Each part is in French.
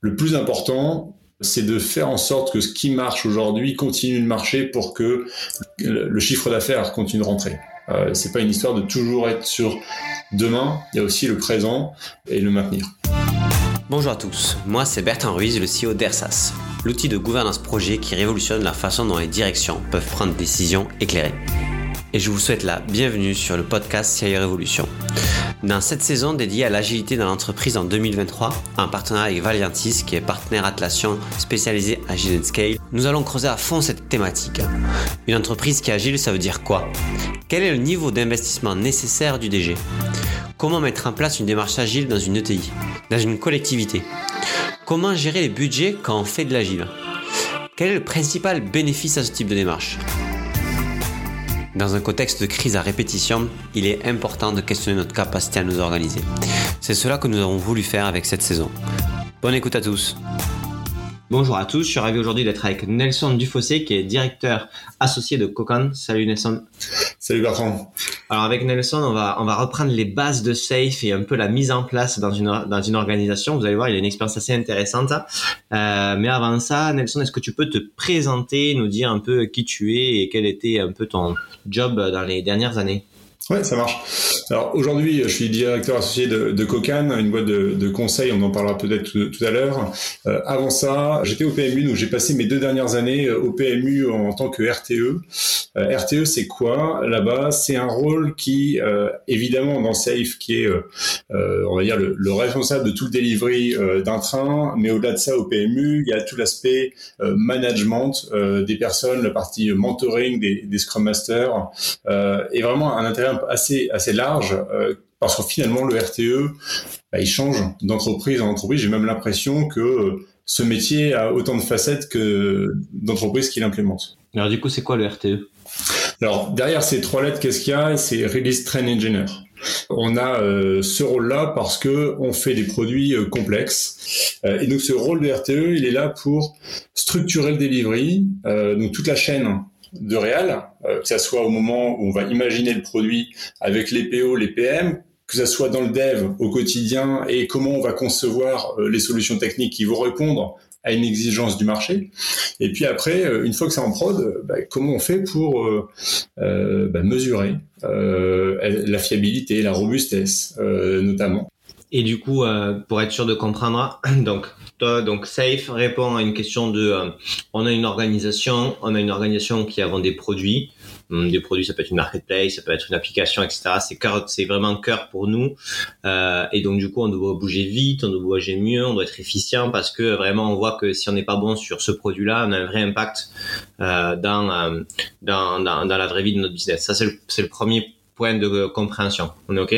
le plus important, c'est de faire en sorte que ce qui marche aujourd'hui continue de marcher pour que le chiffre d'affaires continue de rentrer. Euh, c'est pas une histoire de toujours être sur demain, il y a aussi le présent et le maintenir. Bonjour à tous, moi c'est Bertrand Ruiz, le CEO d'ERSAS, l'outil de gouvernance projet qui révolutionne la façon dont les directions peuvent prendre des décisions éclairées. Et je vous souhaite la bienvenue sur le podcast CIO Révolution. Dans cette saison dédiée à l'agilité dans l'entreprise en 2023, en partenariat avec Valiantis, qui est partenaire Atlassian spécialisé Agile Scale, nous allons creuser à fond cette thématique. Une entreprise qui est agile, ça veut dire quoi? Quel est le niveau d'investissement nécessaire du DG Comment mettre en place une démarche agile dans une ETI, dans une collectivité? Comment gérer les budgets quand on fait de l'agile? Quel est le principal bénéfice à ce type de démarche? Dans un contexte de crise à répétition, il est important de questionner notre capacité à nous organiser. C'est cela que nous avons voulu faire avec cette saison. Bonne écoute à tous. Bonjour à tous, je suis ravi aujourd'hui d'être avec Nelson Dufossé qui est directeur associé de Cocan. Salut Nelson. Salut Bertrand. Alors avec Nelson, on va on va reprendre les bases de Safe et un peu la mise en place dans une dans une organisation. Vous allez voir, il a une expérience assez intéressante. Euh, mais avant ça, Nelson, est-ce que tu peux te présenter, nous dire un peu qui tu es et quel était un peu ton job dans les dernières années? Ouais, ça marche. Alors aujourd'hui, je suis directeur associé de, de Cocan, une boîte de, de conseil, on en parlera peut-être tout, à l'heure. Euh, avant ça, j'étais au PMU, donc j'ai passé mes deux dernières années euh, au PMU en tant que RTE. Euh, RTE, c'est quoi? Là-bas C'est un rôle qui, euh, évidemment, dans Safe, qui est, euh, on va dire, le, le, responsable de tout le delivery d'un train, mais au-delà de ça, au PMU, il y a tout l'aspect management des personnes, la partie mentoring des, des Scrum Masters, et vraiment un intérêt assez, assez large euh, parce que finalement le RTE, bah, il change d'entreprise en entreprise. J'ai même l'impression que euh, ce métier a autant de facettes que d'entreprises qu'il implémente. Alors du coup, c'est quoi le RTE Alors derrière ces trois lettres, qu'est-ce qu'il y a? C'est Release Train Engineer. On a euh, ce rôle-là parce que on fait des produits complexes et donc ce rôle de RTE, il est là pour structurer le delivery, donc toute la chaîne de réal, euh, que ça soit au moment où on va imaginer le produit avec les PO, les PM, que ça soit dans le dev au quotidien et comment on va concevoir euh, les solutions techniques qui vont répondre à une exigence du marché. Et puis après, euh, une fois que c'est en prod, bah, comment on fait pour bah, mesurer la fiabilité, la robustesse notamment. Et du coup, pour être sûr de comprendre, donc donc Safe répond à une question de euh, on a une organisation, on a une organisation qui a des produits. Hum, des produits, ça peut être une marketplace, ça peut être une application, etc. C'est c'est vraiment cœur pour nous. Euh, et donc du coup, on doit bouger vite, on doit bouger mieux, on doit être efficient parce que vraiment, on voit que si on n'est pas bon sur ce produit-là, on a un vrai impact euh, dans, euh, dans, dans, dans la vraie vie de notre business. Ça, c'est le, le premier point de compréhension. On est ok?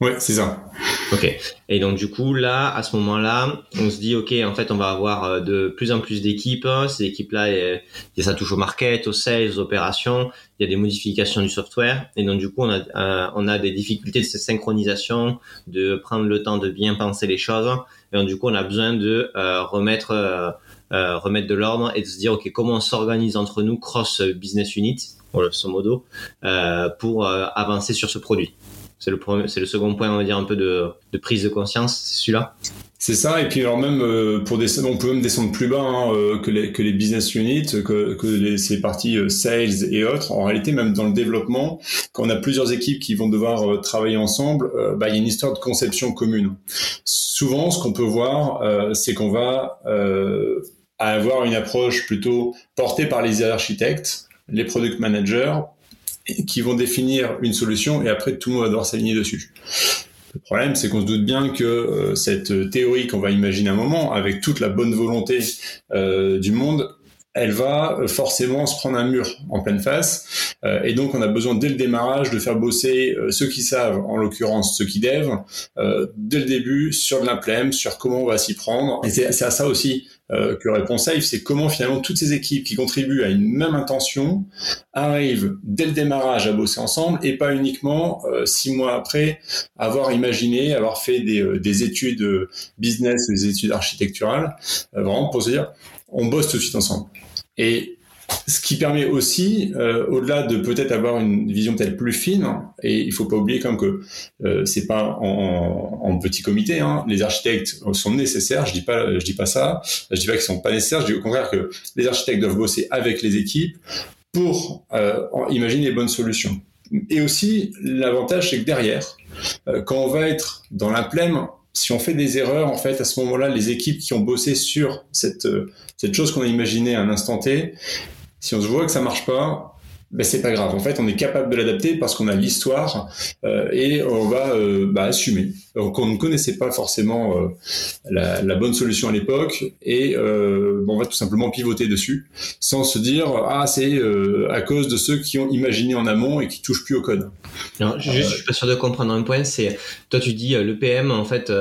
Ouais, c'est ça. Ok. Et donc du coup là, à ce moment-là, on se dit ok, en fait, on va avoir euh, de plus en plus d'équipes. Ces équipes-là, ça touche au market, aux sales, aux opérations. Il y a des modifications du software. Et donc du coup, on a euh, on a des difficultés de cette synchronisation, de prendre le temps de bien penser les choses. Et donc du coup, on a besoin de euh, remettre euh, remettre de l'ordre et de se dire ok, comment on s'organise entre nous cross business unit, grosso modo, pour avancer sur ce produit. C'est le, second point, on va dire, un peu de, prise de conscience, c'est celui-là. C'est ça, et puis alors même euh, pour on peut même descendre plus bas hein, euh, que, les, business units, que, que les, ces parties euh, sales et autres. En réalité, même dans le développement, quand on a plusieurs équipes qui vont devoir travailler ensemble, bah, il y a une histoire de conception commune. Souvent, ce qu'on peut voir, c'est qu'on va avoir une approche plutôt portée par les architectes, les product managers, qui vont définir une solution et après tout le monde va devoir s'aligner dessus. Le problème, c'est qu'on se doute bien que euh, cette théorie qu'on va imaginer un moment, avec toute la bonne volonté euh, du monde, elle va forcément se prendre un mur en pleine face. Euh, et donc, on a besoin dès le démarrage de faire bosser euh, ceux qui savent, en l'occurrence ceux qui devent, euh, dès le début sur de sur comment on va s'y prendre. Et c'est à ça aussi que répond Safe, c'est comment finalement toutes ces équipes qui contribuent à une même intention arrivent dès le démarrage à bosser ensemble et pas uniquement six mois après avoir imaginé, avoir fait des, des études business, des études architecturales, vraiment pour se dire on bosse tout de suite ensemble. Et ce qui permet aussi, euh, au-delà de peut-être avoir une vision telle plus fine, et il faut pas oublier comme que euh, c'est pas en, petit comité. Hein, les architectes sont nécessaires. Je dis pas, je dis pas ça. Je dis pas qu'ils sont pas nécessaires. Je dis au contraire que les architectes doivent bosser avec les équipes pour euh, imaginer les bonnes solutions. Et aussi, l'avantage, c'est que derrière, euh, quand on va être dans l'implème, si on fait des erreurs, en fait, à ce moment-là, les équipes qui ont bossé sur cette, euh, cette chose qu'on a imaginée à un instant T, si on se voit que ça marche pas, ben c'est pas grave. En fait, on est capable de l'adapter parce qu'on a l'histoire euh, et on va euh, bah, assumer. Donc, on ne connaissait pas forcément euh, la, la, bonne solution à l'époque et on va tout simplement pivoter dessus sans se dire ah c'est à cause de ceux qui ont imaginé en amont et qui touchent plus au code. Non, juste, je suis pas sûr de comprendre un point. C'est toi tu dis le PM en fait,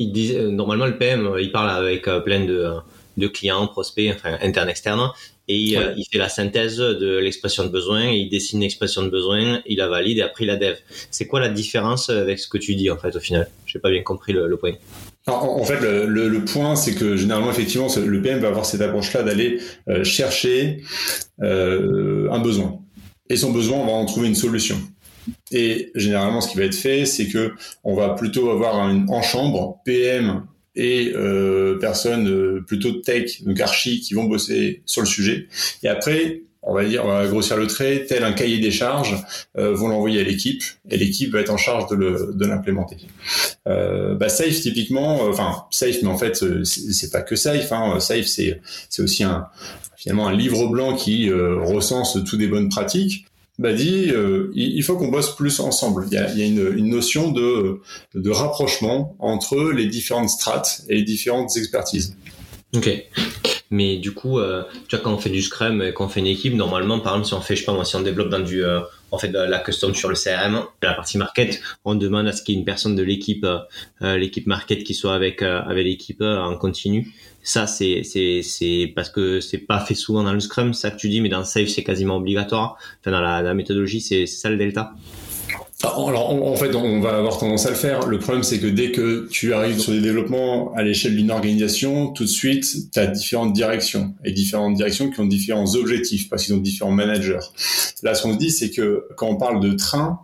il dit normalement le PM il parle avec plein de de clients, prospects, enfin internes, externes, et euh, il fait la synthèse de l'expression de besoin, il dessine l'expression de besoin, il la valide et après il la dev. C'est quoi la différence avec ce que tu dis en fait au final? J'ai pas bien compris le, point. En, fait, le, le, point, c'est que généralement, effectivement, le PM va avoir cette approche-là d'aller euh, chercher euh, un besoin. Et son besoin, on va en trouver une solution. Et généralement, ce qui va être fait, c'est que on va plutôt avoir un, en chambre PM et euh, personnes euh, plutôt tech, donc archi, qui vont bosser sur le sujet. Et après, on va dire, on va grossir le trait, tel un cahier des charges, euh, vont l'envoyer à l'équipe, et l'équipe va être en charge de l'implémenter. Euh, bah, Safe, typiquement, euh, enfin, Safe, mais en fait, euh, c'est pas que Safe, hein, Safe, c'est aussi un, finalement un livre blanc qui recense toutes des bonnes pratiques bah dit euh, il faut qu'on bosse plus ensemble. Il y a, une, notion de, de rapprochement entre les différentes strates et les différentes expertises. Ok. Mais du coup, euh, tu vois, quand on fait du Scrum, quand on fait une équipe, normalement, par exemple, si on fait, je sais si on développe dans du, euh, on fait la custom sur le CRM, la partie market, on demande à ce qu'il y ait une personne de l'équipe, euh, l'équipe market qui soit avec avec l'équipe en continu. Ça, c'est c'est c'est parce que c'est pas fait souvent dans le Scrum, ça que tu dis, mais dans Safe, c'est quasiment obligatoire. Enfin, dans la, la méthodologie, c'est ça le delta. Alors, en fait, on va avoir tendance à le faire. Le problème, c'est que dès que tu arrives sur des développements à l'échelle d'une organisation, tout de suite, tu as différentes directions et différentes directions qui ont différents objectifs parce qu'ils ont différents managers. Là, ce qu'on se dit, c'est que quand on parle de train,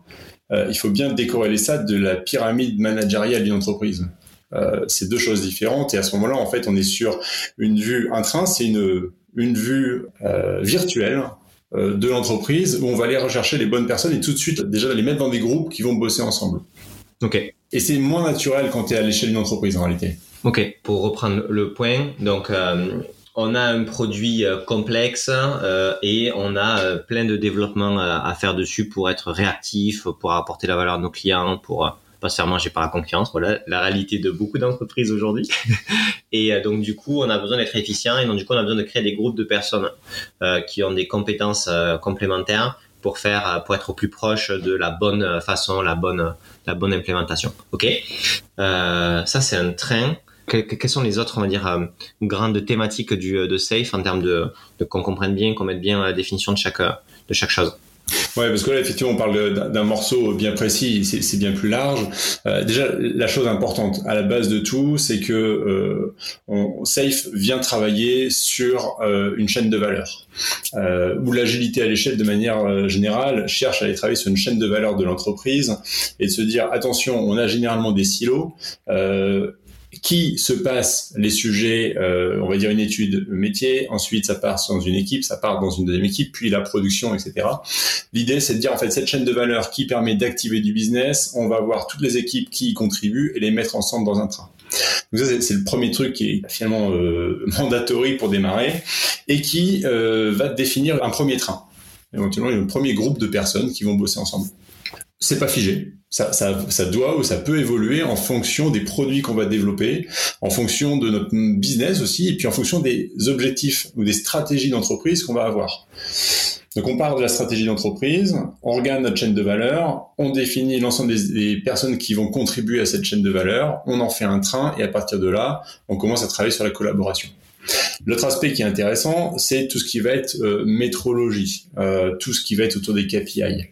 euh, il faut bien décorréler ça de la pyramide managériale d'une entreprise. Euh, c'est deux choses différentes et à ce moment-là, en fait, on est sur une vue. Un train, c'est une une vue euh, virtuelle de l'entreprise où on va aller rechercher les bonnes personnes et tout de suite déjà les mettre dans des groupes qui vont bosser ensemble. Ok. Et c'est moins naturel quand tu es à l'échelle d'une entreprise en réalité. Ok. Pour reprendre le point, donc euh, on a un produit euh, complexe euh, et on a plein de développement à faire dessus pour être réactif, pour apporter la valeur à nos clients, pour pas faire manger par la concurrence. Voilà la réalité de beaucoup d'entreprises aujourd'hui. et euh, donc du coup, on a besoin d'être efficient et donc du coup, on a besoin de créer des groupes de personnes euh, qui ont des compétences euh, complémentaires pour faire, pour être au plus proche de la bonne façon, la bonne, la bonne implémentation. Ok? ça c'est un train. quelles sont les autres, on va dire, grandes thématiques du, de Safe en termes de, de qu'on comprenne bien, qu'on mette bien la définition de chaque, de chaque chose? Ouais, parce que là, effectivement, on parle d'un morceau bien précis, c'est bien plus large. Euh, déjà, la chose importante à la base de tout, c'est que euh, Safe vient travailler sur euh, une chaîne de valeur, où l'agilité à l'échelle, de manière générale, cherche à aller travailler sur une chaîne de valeur de l'entreprise et de se dire attention, on a généralement des silos. Qui se passe les sujets, euh, on va dire une étude métier, ensuite ça part dans une équipe, ça part dans une deuxième équipe, puis la production, etc. L'idée, c'est de dire en fait cette chaîne de valeur qui permet d'activer du business, on va voir toutes les équipes qui y contribuent et les mettre ensemble dans un train. Donc ça, c'est le premier truc qui est finalement euh, mandatory pour démarrer et qui euh, va définir un premier train. Éventuellement, il un premier groupe de personnes qui vont bosser ensemble. C'est pas figé ça, ça, ça, doit ou ça peut évoluer en fonction des produits qu'on va développer, en fonction de notre business aussi, et puis en fonction des objectifs ou des stratégies d'entreprise qu'on va avoir. Donc on part de la stratégie d'entreprise, on regarde notre chaîne de valeur, on définit l'ensemble des, personnes qui vont contribuer à cette chaîne de valeur, on en fait un train, et à partir de là, on commence à travailler sur la collaboration. L'autre aspect qui est intéressant, c'est tout ce qui va être euh, métrologie, euh, tout ce qui va être autour des KPI.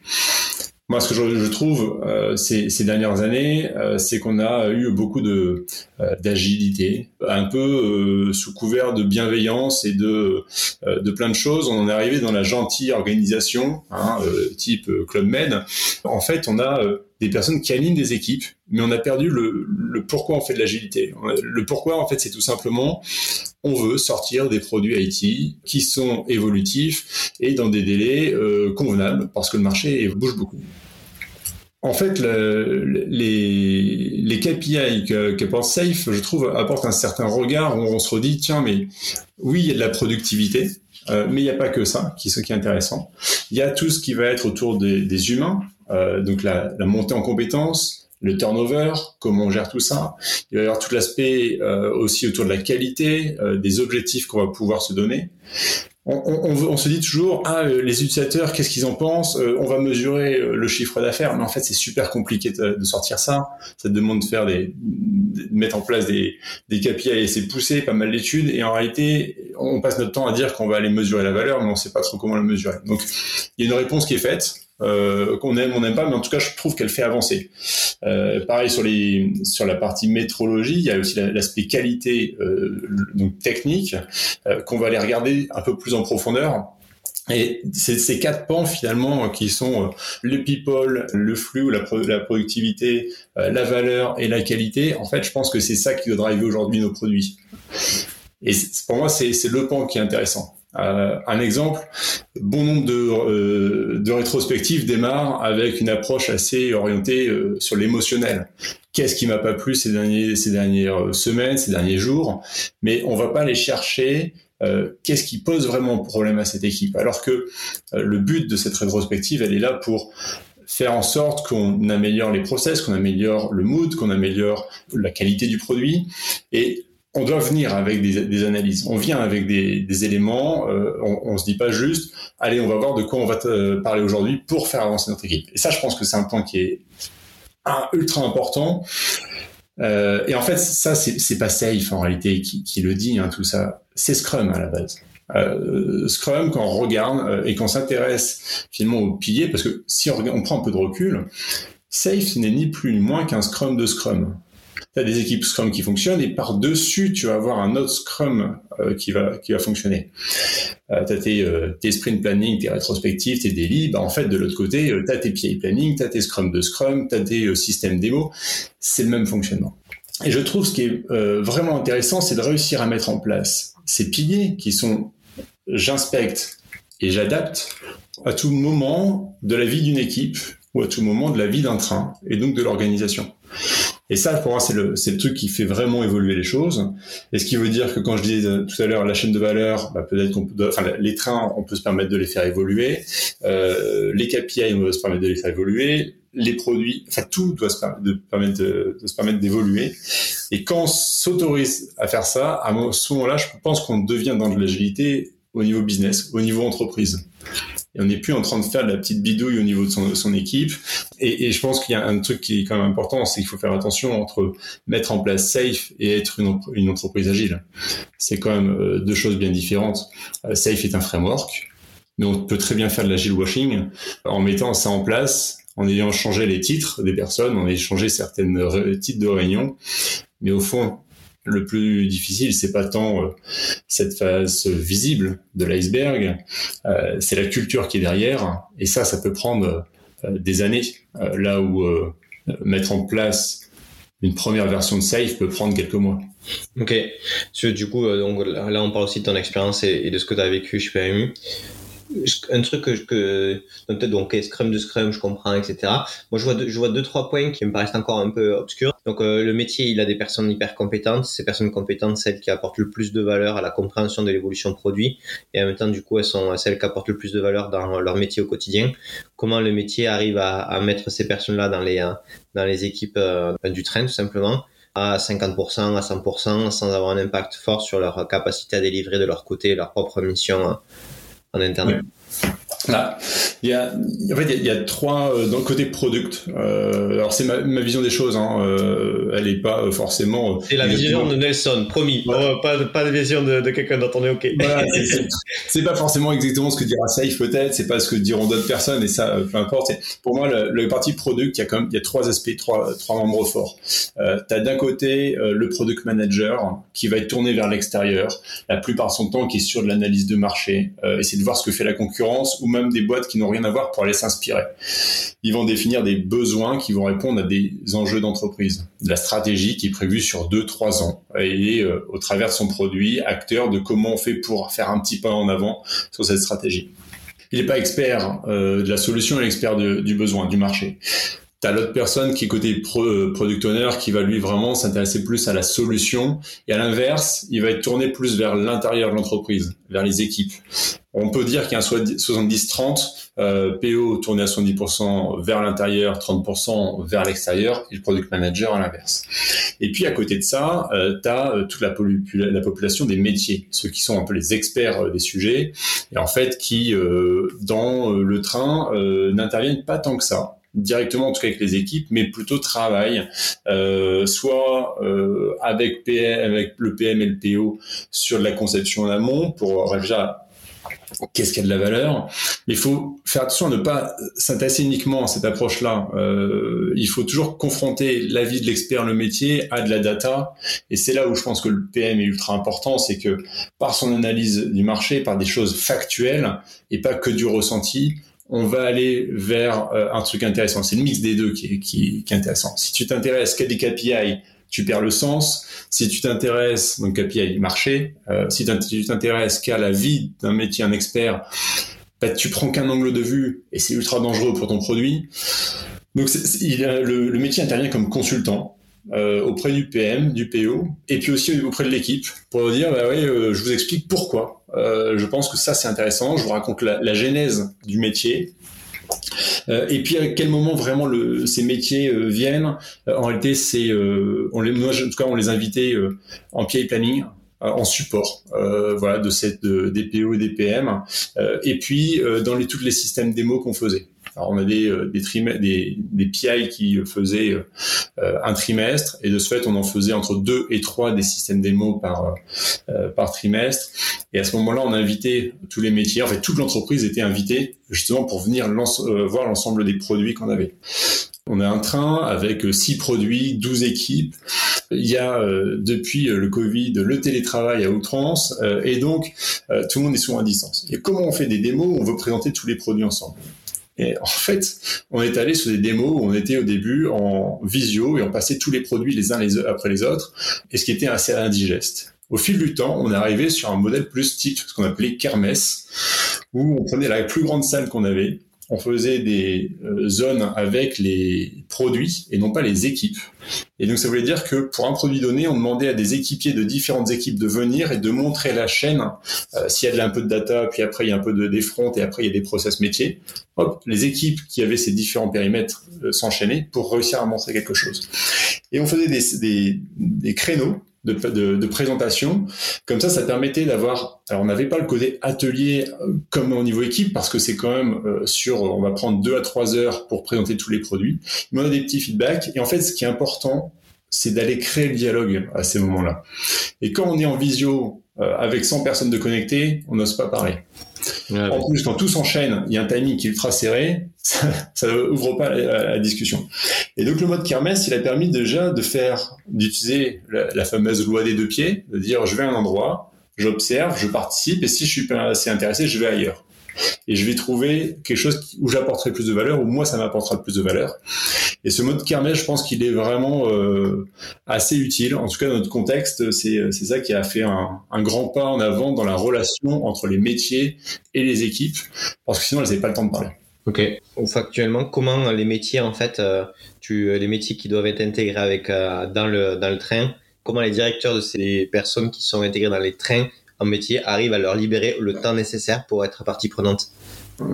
Moi, ce que je, trouve euh, ces, dernières années, euh, c'est qu'on a eu beaucoup de euh, d'agilité, un peu sous couvert de bienveillance et de de plein de choses. On est arrivé dans la gentille organisation, hein, type Club Med. En fait, on a des personnes qui animent des équipes, mais on a perdu le, pourquoi on fait de l'agilité. Le pourquoi, en fait, c'est tout simplement, on veut sortir des produits IT qui sont évolutifs et dans des délais euh, convenables, parce que le marché bouge beaucoup. En fait, le, les, les KPI que, que Safe, je trouve, apportent un certain regard où on se redit, tiens, mais oui, il y a de la productivité, euh, mais il n'y a pas que ça qui, ce qui est intéressant. Il y a tout ce qui va être autour des humains, euh, donc la, montée en compétences, le turnover, comment on gère tout ça. Il va y avoir tout l'aspect euh, aussi autour de la qualité, euh, des objectifs qu'on va pouvoir se donner. On, se dit toujours, ah, les utilisateurs, qu'est-ce qu'ils en pensent On va mesurer le chiffre d'affaires, mais en fait, c'est super compliqué de, sortir ça. Ça demande de faire des, de mettre en place des, des KPI et c'est poussé, pas mal d'études. Et en réalité, on passe notre temps à dire qu'on va aller mesurer la valeur, mais on sait pas trop comment la mesurer. Donc, il y a une réponse qui est faite euh, qu'on aime, on n'aime pas, mais en tout cas, je trouve qu'elle fait avancer. Euh, pareil sur les sur la partie métrologie, il y a aussi l'aspect qualité euh, donc technique euh, qu'on va aller regarder un peu plus en profondeur. Et c'est ces quatre pans finalement qui sont euh, le people, le flux, la, la productivité, euh, la valeur et la qualité. En fait, je pense que c'est ça qui doit driver aujourd'hui nos produits. Et pour moi, c'est le pan qui est intéressant. Euh, un exemple, bon nombre de, euh, de rétrospectives démarrent avec une approche assez orientée euh, sur l'émotionnel. Qu'est-ce qui m'a pas plu ces dernières semaines, ces derniers jours? Mais on va pas aller chercher qu'est-ce qui pose vraiment problème à cette équipe? Alors que le but de cette rétrospective, elle est là pour faire en sorte qu'on améliore les process, qu'on améliore le mood, qu'on améliore la qualité du produit. Et on doit venir avec des, analyses. On vient avec des, éléments. Euh, on, on se dit pas juste, allez, on va voir de quoi on va te parler aujourd'hui pour faire avancer notre équipe. Et ça, je pense que c'est un point qui est ultra important. Euh, et en fait, ça, c'est pas safe en réalité qui, le dit, hein, tout ça. C'est Scrum à la base. Euh, Scrum, quand on regarde et qu'on s'intéresse finalement aux piliers, parce que si on, on prend un peu de recul, safe, n'est ni plus ni moins qu'un Scrum de Scrum tu as des équipes Scrum qui fonctionnent et par-dessus, tu vas avoir un autre Scrum euh, qui, va, qui va fonctionner. Euh, tu as tes, euh, tes, sprint planning, tes rétrospectives, tes daily. Bah, en fait, de l'autre côté, tu as tes PI planning, tu as tes Scrum de Scrum, tu as tes systèmes démo. C'est le même fonctionnement. Et je trouve ce qui est vraiment intéressant, c'est de réussir à mettre en place ces piliers qui sont j'inspecte et j'adapte à tout moment de la vie d'une équipe ou à tout moment de la vie d'un train et donc de l'organisation. Et ça, pour moi, c'est le, c'est le truc qui fait vraiment évoluer les choses. Et ce qui veut dire que quand je disais tout à l'heure la chaîne de valeur, bah, peut-être qu'on peut, enfin, les trains, on peut se permettre de les faire évoluer. Euh, les KPI, on doit se permettre de les faire évoluer. Les produits, enfin, tout doit se permettre de, permettre de, se permettre d'évoluer. Et quand on s'autorise à faire ça, à ce moment-là, je pense qu'on devient dans de l'agilité au niveau business, au niveau entreprise et on n'est plus en train de faire de la petite bidouille au niveau de son, équipe. Et, et, je pense qu'il y a un truc qui est quand même important, c'est qu'il faut faire attention entre mettre en place Safe et être une, une entreprise agile. C'est quand même euh, deux choses bien différentes. Euh, Safe est un framework, mais on peut très bien faire de l'agile washing en mettant ça en place, en ayant changé les titres des personnes, en ayant changé certaines titres de réunion. Mais au fond, le plus difficile, c'est pas tant euh, cette phase visible de l'iceberg, euh, c'est la culture qui est derrière. Et ça, ça peut prendre euh, des années. là où mettre en place une première version de Safe peut prendre quelques mois. Ok. Du coup, donc, là, on parle aussi de ton expérience et, de ce que tu as vécu chez PMU un truc que, peut-être donc Scrum de Scrum, je comprends, etc. Moi, je vois deux, je vois deux trois points qui me paraissent encore un peu obscurs. Donc, euh, le métier, il a des personnes hyper compétentes. Ces personnes compétentes, celles qui apportent le plus de valeur à la compréhension de l'évolution produit, et en même temps, du coup, elles sont celles qui apportent le plus de valeur dans leur métier au quotidien. Comment le métier arrive à, mettre ces personnes-là dans les dans les équipes euh, du train, tout simplement à 50%, à 100%, sans avoir un impact fort sur leur capacité à délivrer de leur côté leur propre mission en interne. Là, il y a, en fait, il y a, trois euh, dans le côté product. Euh, alors c'est ma, ma, vision des choses. Hein, euh, elle est pas forcément. C'est la vision de Nelson, promis. pas, pas de vision de, de quelqu'un d'autre. On est ok. Voilà, c'est pas forcément exactement ce que dira Safe peut-être. C'est pas ce que diront d'autres personnes et ça, peu importe. Pour moi, le, le, parti product, il y a quand même, il y a trois aspects, trois, trois membres forts. Euh, tu as d'un côté le product manager qui va être tourné vers l'extérieur, la plupart de son temps, qui est sur de l'analyse de marché, essayer de voir ce que fait la concurrence ou même des boîtes qui n'ont rien à voir pour aller s'inspirer. Ils vont définir des besoins qui vont répondre à des enjeux d'entreprise. La stratégie qui est prévue sur 2-3 ans et euh, au travers de son produit, acteur de comment on fait pour faire un petit pas en avant sur cette stratégie. Il n'est pas expert euh, de la solution, il est expert du besoin, du marché. T'as l'autre personne qui est côté euh, product owner qui va lui vraiment s'intéresser plus à la solution et à l'inverse, il va être tourné plus vers l'intérieur de l'entreprise, vers les équipes. On peut dire qu'il y a un 70-30, euh, PO tourné à 70% vers l'intérieur, 30% vers l'extérieur et le product manager à l'inverse. Et puis à côté de ça, euh, tu as euh, toute la, la, population des métiers, ceux qui sont un peu les experts euh, des sujets et en fait qui dans le train n'interviennent pas tant que ça directement en tout cas avec les équipes, mais plutôt travaillent euh, soit euh, avec, PM, avec le PM et le PO sur de la conception en amont pour déjà qu'est-ce qui a de la valeur. Il faut faire attention à ne pas s'intéresser uniquement à cette approche-là. Euh, il faut toujours confronter l'avis de l'expert, le métier, à de la data. Et c'est là où je pense que le PM est ultra important, c'est que par son analyse du marché, par des choses factuelles et pas que du ressenti, on va aller vers euh, un truc intéressant. C'est le mix des deux qui est, qui, qui est intéressant. Si tu t'intéresses qu'à des KPI, tu perds le sens. Si tu t'intéresses, donc KPI marché, euh, si tu t'intéresses qu'à la vie d'un métier, un expert, bah, tu prends qu'un angle de vue et c'est ultra dangereux pour ton produit. Donc il, le, le métier intervient comme consultant. Euh, auprès du PM, du PO, et puis aussi auprès de l'équipe, pour dire, bah oui, euh, je vous explique pourquoi. Euh, je pense que ça c'est intéressant. Je vous raconte la, genèse du métier. Euh, et puis à quel moment vraiment ces métiers viennent En réalité, c'est on les, moi, en tout cas, on les invitait en PI planning en support voilà de cette des PO et des PM et puis dans les tous les systèmes démo qu'on faisait alors on a des euh, des, des, PI qui faisaient euh, un trimestre et de ce fait on en faisait entre deux et trois des systèmes démo par euh, par trimestre. Et à ce moment-là on a invité tous les métiers, en fait toute l'entreprise était invitée justement pour venir voir l'ensemble des produits qu'on avait. On a un train avec six produits, 12 équipes. Il y a depuis le Covid le télétravail à outrance et donc tout le monde est souvent à distance. Et comment on fait des démos? On veut présenter tous les produits ensemble. Et en fait, on est allé sur des démos où on était au début en visio et on passait tous les produits les uns les après les autres, et ce qui était assez indigeste. Au fil du temps, on est arrivé sur un modèle plus type, ce qu'on appelait kermesse, où on prenait la plus grande salle qu'on avait, on faisait des euh, zones avec les produits et non pas les équipes. Et donc ça voulait dire que pour un produit donné, on demandait à des équipiers de différentes équipes de venir et de montrer la chaîne. Euh, S'il y a un peu de data, puis après il y a un peu de des fronts et après il y a des process métiers. Hop, les équipes qui avaient ces différents périmètres euh, s'enchaînaient pour réussir à montrer quelque chose. Et on faisait des, des, des créneaux de, de, présentation. Comme ça, ça permettait d'avoir. Alors, on n'avait pas le côté atelier euh, comme au niveau équipe parce que c'est quand même euh, sur. On va prendre deux à trois heures pour présenter tous les produits. Mais on a des petits feedbacks. Et en fait, ce qui est important, c'est d'aller créer le dialogue à ces moments-là. Et quand on est en visio avec 100 personnes de connectées, on n'ose pas parler. en plus, quand tout s'enchaîne, il y a un timing qui est ultra serré, ça, ne ouvre pas la, discussion. Et donc le mode Kermesse, il a permis déjà de faire, d'utiliser la, fameuse loi des deux pieds, de dire je vais à un endroit, j'observe, je participe, et si je suis pas assez intéressé, je vais ailleurs. Et je vais trouver quelque chose où j'apporterai plus de valeur, ou moi ça m'apportera plus de valeur. Et ce mode Kermesse, je pense qu'il est vraiment euh, assez utile. En tout cas, dans notre contexte, c'est ça qui a fait un, grand pas en avant dans la relation entre les métiers et les équipes, parce que sinon elles n'avaient pas le temps de parler. Ok. Ou factuellement, comment les métiers en fait, euh, les métiers qui doivent être intégrés avec euh, dans le dans le train, comment les directeurs de ces personnes qui sont intégrées dans les trains en métier arrivent à leur libérer le temps nécessaire pour être partie prenante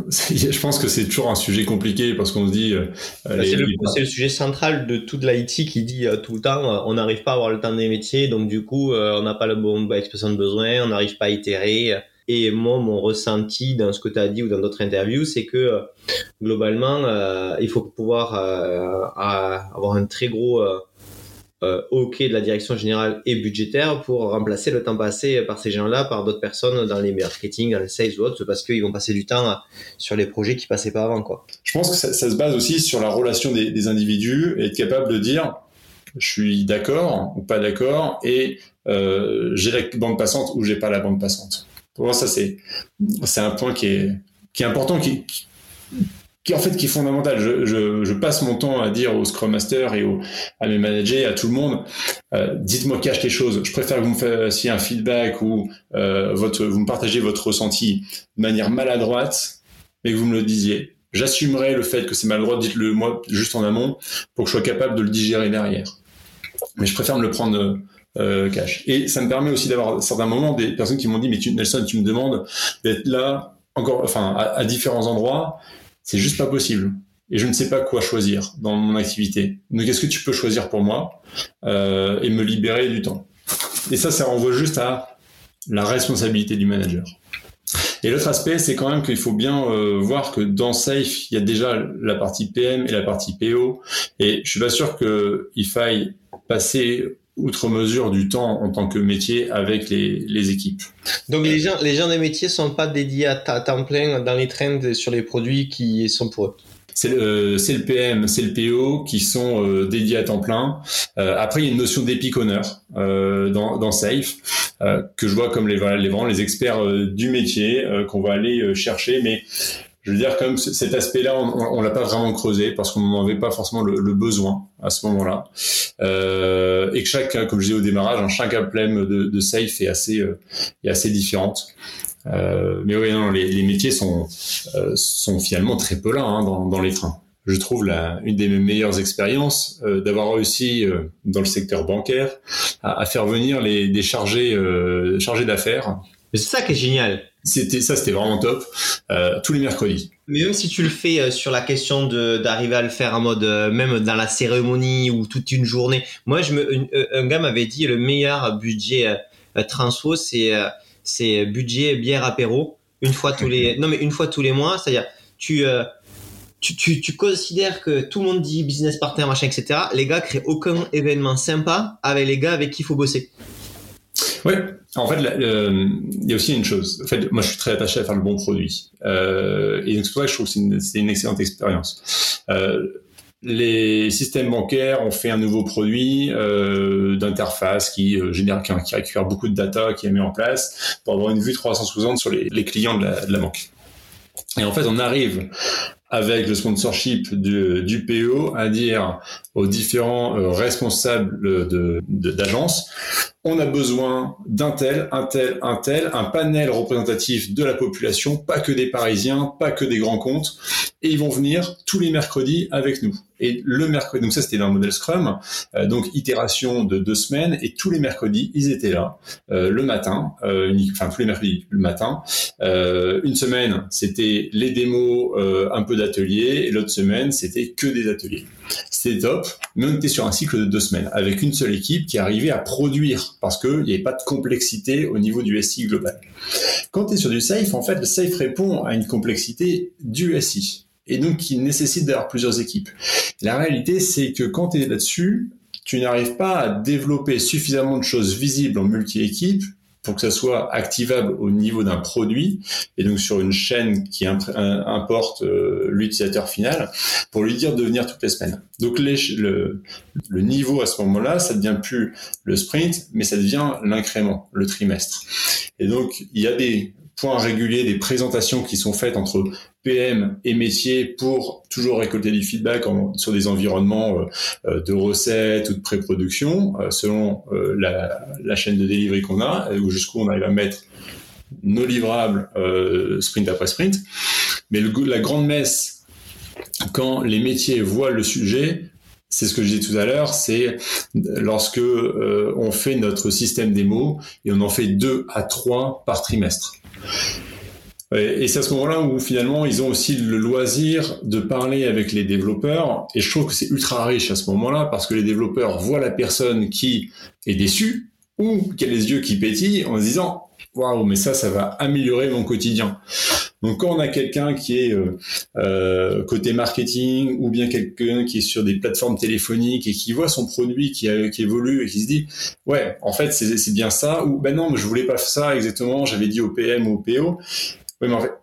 je pense que c'est toujours un sujet compliqué parce qu'on se dit. Euh, bah, c'est, le, le, sujet central de toute l'IT qui dit tout le temps on n'arrive pas à avoir le temps des métiers, donc du coup on n'a pas la bonne expression de besoin, on n'arrive pas à itérer, Et moi, mon ressenti dans ce que tu as dit ou dans d'autres interviews, c'est que euh, globalement, euh, il faut pouvoir euh, avoir un très gros OK de la direction générale et budgétaire pour remplacer le temps passé par ces gens-là par d'autres personnes dans les marketing, dans les sales ou autres, parce qu'ils vont passer du temps sur les projets qui passaient pas avant. Quoi. Je pense que ça, se base aussi sur la relation des, individus et être capable de dire je suis d'accord ou pas d'accord et euh, j'ai la bande passante ou j'ai pas la bande passante. Pour moi, ça c'est c'est un point qui est qui est important, en fait qui est fondamental. Je, je, je, passe mon temps à dire aux Scrum Master et aux, à mes managers, à tout le monde, euh, dites-moi cache les choses. Je préfère que vous me fassiez un feedback ou euh, votre, vous me partagez votre ressenti de manière maladroite, et que vous me le disiez. J'assumerai le fait que c'est maladroit, dites-le moi juste en amont pour que je sois capable de le digérer derrière. Mais je préfère me le prendre euh, cash. Et ça me permet aussi d'avoir à certains moments des personnes qui m'ont dit mais tu, Nelson, tu me demandes d'être là encore, enfin à, différents endroits, c'est juste pas possible. Et je ne sais pas quoi choisir dans mon activité. Donc qu'est-ce que tu peux choisir pour moi euh, et me libérer du temps? Et ça, ça renvoie juste à la responsabilité du manager. Et l'autre aspect, c'est quand même qu'il faut bien euh, voir que dans Safe, il y a déjà la partie PM et la partie PO. Et je suis pas sûr qu'il faille passer outre mesure du temps en tant que métier avec les, les équipes. Donc les gens, les gens des métiers sont pas dédiés à, temps plein dans les trends sur les produits qui sont pour eux c'est le, le, PM, c'est le PO qui sont euh, dédiés à temps plein. Euh, après, il y a une notion d'épic euh, dans, dans Safe euh, que je vois comme les, les, vraiment les experts du métier qu'on va aller chercher, mais je veux dire, comme cet aspect-là, on, on, l'a pas vraiment creusé parce qu'on n'en avait pas forcément le, besoin à ce moment-là. Euh, et que chaque, comme je disais au démarrage, hein, chaque emblème de, safe est assez, euh, est assez différente. Euh, mais oui, non, les, métiers sont, euh, sont finalement très peu là hein, dans, dans les trains je trouve la, une des meilleures expériences euh, d'avoir réussi dans le secteur bancaire à, à faire venir les, des chargés, chargés d'affaires. C'est ça qui est génial. C'était ça, c'était vraiment top. Euh, tous les mercredis. Mais même si tu le fais euh, sur la question de d'arriver à le faire en mode euh, même dans la cérémonie ou toute une journée. Moi, je me, un gars m'avait dit le meilleur budget transfo, c'est c'est budget bière apéro une fois tous les non mais une fois tous les mois. C'est-à-dire tu tu, tu, tu, considères que tout le monde dit business partner, machin, etc. Les gars créent aucun événement sympa avec les gars avec qui il faut bosser. Oui, en fait, il y a aussi une chose. En fait, moi, je suis très attaché à faire le bon produit. Euh, et donc, c'est pour ça que je trouve que c'est une, excellente expérience. Euh, les systèmes bancaires ont fait un nouveau produit euh, d'interface qui euh, génère, qui, récupère beaucoup de data, qui est mis en place pour avoir une vue 360 sur les, clients de la, banque. Et en fait, on arrive avec le sponsorship du, PO à dire aux différents euh, responsables de, on a besoin d'un tel, un tel, un tel, un panel représentatif de la population, pas que des Parisiens, pas que des grands comptes, et ils vont venir tous les mercredis avec nous. Et le mercredi, donc ça c'était dans le modèle Scrum, euh, donc itération de deux semaines, et tous les mercredis ils étaient là euh, le matin, euh, enfin tous les mercredis le matin. Euh, une semaine c'était les démos, un peu d'ateliers, et l'autre semaine c'était que des ateliers. C'était top, mais on était sur un cycle de deux semaines avec une seule équipe qui arrivait à produire parce qu'il n'y avait pas de complexité au niveau du SI global. Quand tu es sur du safe, en fait, le safe répond à une complexité du SI et donc qui nécessite d'avoir plusieurs équipes. La réalité, c'est que quand tu es là-dessus, tu n'arrives pas à développer suffisamment de choses visibles en multi-équipe pour que ça soit activable au niveau d'un produit et donc sur une chaîne qui importe euh, l'utilisateur final pour lui dire de venir toutes les semaines. Donc le, le niveau à ce moment-là, ça devient plus le sprint, mais ça devient l'incrément, le trimestre. Et donc il y a des points réguliers, des présentations qui sont faites entre PM et métier pour toujours récolter du feedback sur des environnements euh, euh, de recettes ou de pré-production euh, selon la, chaîne de delivery qu'on a, ou jusqu'où on arrive à mettre nos livrables sprint après sprint. Mais le, la grande messe, quand les métiers voient le sujet, c'est ce que je disais tout à l'heure, c'est lorsque on fait notre système démo et on en fait deux à trois par trimestre. Et c'est à ce moment-là où finalement ils ont aussi le loisir de parler avec les développeurs. Et je trouve que c'est ultra riche à ce moment-là parce que les développeurs voient la personne qui est déçue ou qui a les yeux qui pétillent en se disant waouh, mais ça, ça va améliorer mon quotidien. Donc quand on a quelqu'un qui est euh, euh, côté marketing ou bien quelqu'un qui est sur des plateformes téléphoniques et qui voit son produit qui, qui évolue et qui se dit ouais en fait c'est bien ça ou ben non mais je voulais pas ça exactement j'avais dit au PM ou au PO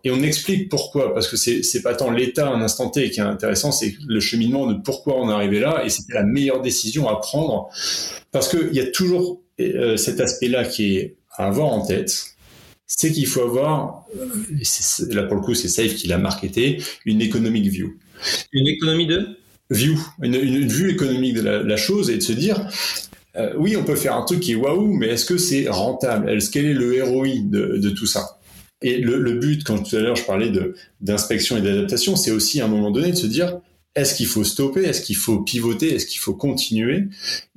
et on explique pourquoi, parce que c'est pas tant l'état un instant T qui est intéressant, c'est le cheminement de pourquoi on est arrivé là, et c'était la meilleure décision à prendre, parce qu'il y a toujours euh, cet aspect-là qui est à avoir en tête, c'est qu'il faut avoir, là pour le coup c'est Safe qui l'a marketé, une economic view. Une économie de? View, une, vue économique de la, chose et de se dire, euh, oui on peut faire un truc qui est waouh, mais est-ce que c'est rentable? Est-ce quel est le ROI de, tout ça? Et le, but, quand tout à l'heure je parlais d'inspection et d'adaptation, c'est aussi à un moment donné de se dire, est-ce qu'il faut stopper? Est-ce qu'il faut pivoter? Est-ce qu'il faut continuer?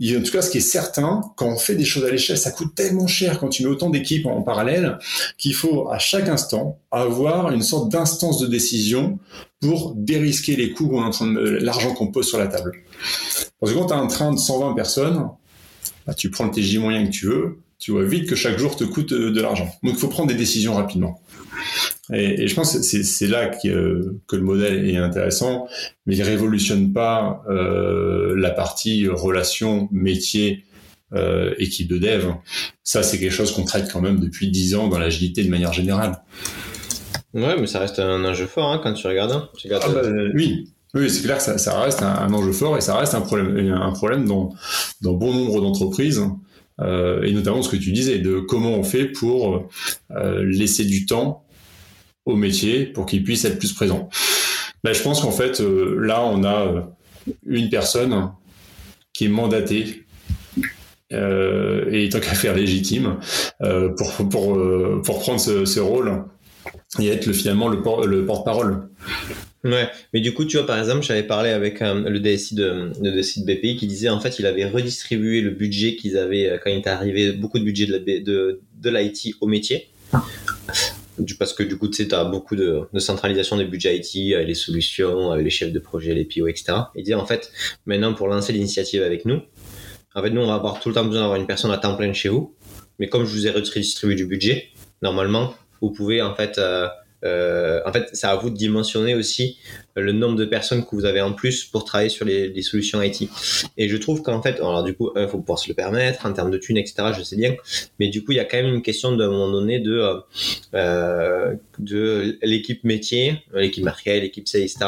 En tout cas, ce qui est certain, quand on fait des choses à l'échelle, ça coûte tellement cher quand tu mets autant d'équipes en parallèle qu'il faut à chaque instant avoir une sorte d'instance de décision pour dérisquer les coûts l'argent qu'on pose sur la table. Parce que quand tu as un train de 120 personnes, bah, tu prends le TJ moyen que tu veux, tu vois vite que chaque jour te coûte de l'argent. Donc il faut prendre des décisions rapidement. Et, je pense que c'est là que, que, le modèle est intéressant, mais il révolutionne pas euh, la partie relation métier euh, équipe de dev. Ça, c'est quelque chose qu'on traite quand même depuis dix ans dans l'agilité de manière générale. Ouais, mais ça reste un enjeu fort hein, quand tu regardes. Hein. Ah bah, oui, oui, c'est clair que ça, ça reste un, enjeu fort et ça reste un problème, un problème dans, dans bon nombre d'entreprises. Euh, et notamment ce que tu disais de comment on fait pour euh, laisser du temps au métier pour qu'il puisse être plus présent. Ben, je pense qu'en fait, euh, là, on a une personne qui est mandatée euh, et tant qu'à faire légitime pour, pour, pour prendre ce, rôle et être le, finalement le, le porte-parole. Ouais, mais du coup, tu vois, par exemple, j'avais parlé avec le DSI de, DSI de BPI qui disait en fait, il avait redistribué le budget qu'ils avaient quand il était arrivé, beaucoup de budget de, de, de l'IT au métier parce que du coup, tu sais, as beaucoup de, centralisation des budgets IT, les solutions, avec les chefs de projet, les PO, etc. Et dire, en fait, maintenant, pour lancer l'initiative avec nous, en fait, nous, on va avoir tout le temps besoin d'avoir une personne à temps plein chez vous. Mais comme je vous ai redistribué du budget, normalement, vous pouvez, en fait, euh, euh, en fait, c'est à vous de dimensionner aussi le nombre de personnes que vous avez en plus pour travailler sur les, solutions IT. Et je trouve qu'en fait, alors du coup, il faut pouvoir se le permettre en termes de thunes, etc. Je sais bien, mais du coup, il y a quand même une question d'un moment donné de euh, euh de l'équipe métier, l'équipe marketing, l'équipe sales, etc.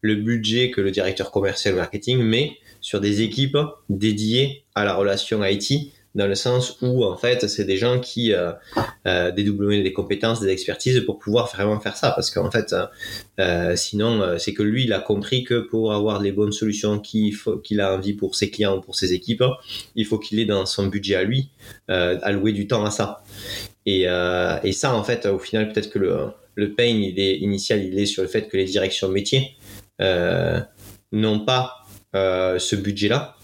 Le budget que le directeur commercial marketing met sur des équipes dédiées à la relation IT dans le sens où en fait c'est des gens qui euh, euh, dédoublent des compétences, des expertises pour pouvoir vraiment faire ça. Parce qu'en fait euh, sinon euh, c'est que lui il a compris que pour avoir les bonnes solutions qu'il faut qu'il a envie pour ses clients ou pour ses équipes il faut qu'il ait dans son budget à lui euh, alloué du temps à ça. Et, et ça en fait au final peut-être que le, le pain il est initial il est sur le fait que les directions métiers n'ont pas ce budget là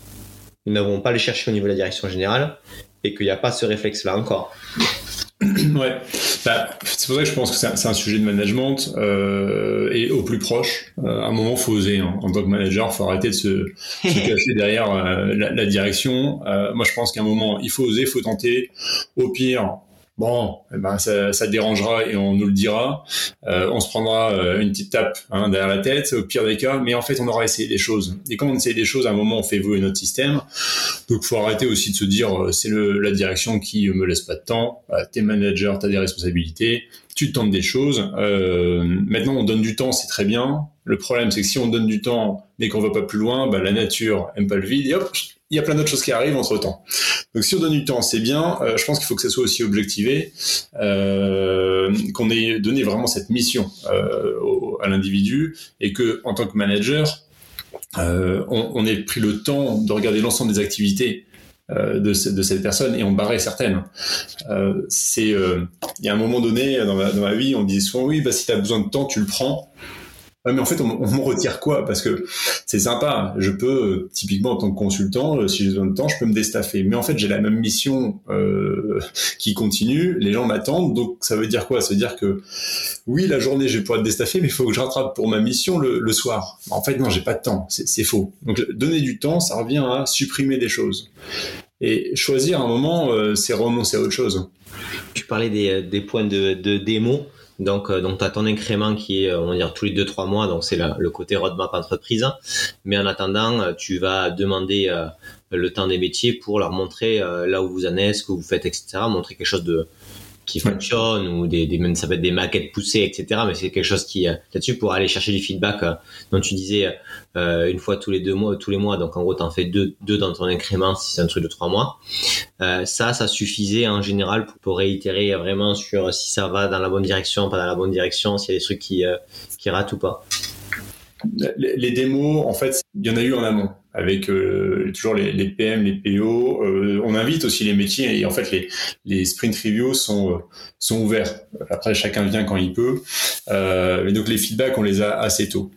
nous n'avons pas le chercher au niveau de la direction générale et qu'il n'y a pas ce réflexe-là encore. Ouais, bah, c'est pour ça que je pense que c'est un, sujet de management euh, et au plus proche. Euh, à un moment, faut oser. Hein. En tant que manager, faut arrêter de se, se cacher derrière euh, la, la, direction. Euh, moi, je pense qu'à un moment, il faut oser, il faut tenter. Au pire, Bon, eh ben ça, ça, dérangera et on nous le dira. Euh, on se prendra euh, une petite tape hein, derrière la tête, au pire des cas. Mais en fait, on aura essayé des choses. Et quand on essaye des choses, à un moment, on fait évoluer notre système. Donc, faut arrêter aussi de se dire euh, c'est la direction qui me laisse pas de temps. Bah, t'es manager, t'as des responsabilités. Tu tentes des choses. Euh, maintenant, on donne du temps, c'est très bien. Le problème, c'est que si on donne du temps mais qu'on va pas plus loin, bah, la nature aime pas le vide et hop, il y a plein d'autres choses qui arrivent entre temps. Donc si on donne du temps, c'est bien. Euh, je pense qu'il faut que ça soit aussi objectivé, euh, qu'on ait donné vraiment cette mission euh, à l'individu et que en tant que manager, on, ait pris le temps de regarder l'ensemble des activités de, cette personne et on barrait certaines. Il y a un moment donné dans ma, vie, on disait souvent oui, bah si tu as besoin de temps, tu le prends mais en fait, on, on retire quoi? Parce que c'est sympa. Je peux, typiquement en tant que consultant, euh, si j'ai besoin de temps, je peux me déstaffer. Mais en fait, j'ai la même mission euh, qui continue. Les gens m'attendent. Donc, ça veut dire quoi? Ça veut dire que oui, la journée, je vais pouvoir être déstaffé, mais il faut que je rattrape pour ma mission le, le soir. En fait, non, j'ai pas de temps. C'est faux. Donc, donner du temps, ça revient à supprimer des choses. Et choisir un moment, c'est renoncer à autre chose. Tu parlais des, des points de, démo. Donc, donc tu as ton incrément qui est, on va dire, tous les 2-3 mois, donc c'est le côté roadmap entreprise. Mais en attendant, tu vas demander le temps des métiers pour leur montrer là où vous en êtes, ce que vous faites, etc. Montrer quelque chose de, qui fonctionne ou des, des, ça peut être des maquettes poussées, etc. Mais c'est quelque chose qui euh, là-dessus pour aller chercher du feedback. Euh, dont tu disais euh, une fois tous les deux mois, tous les mois. Donc en gros, t'en fais deux, deux dans ton incrément si c'est un truc de trois mois. Euh, ça, ça suffisait en général pour, pour, réitérer vraiment sur si ça va dans la bonne direction, pas dans la bonne direction, s'il y a des trucs qui qui ratent ou pas. Les, démos, en fait, il y en a eu en amont avec euh, toujours les, PM, les PO. Euh, on invite aussi les métiers et en fait les, les sprint reviews sont euh, sont ouverts. Après chacun vient quand il peut. mais donc les feedbacks on les a assez tôt.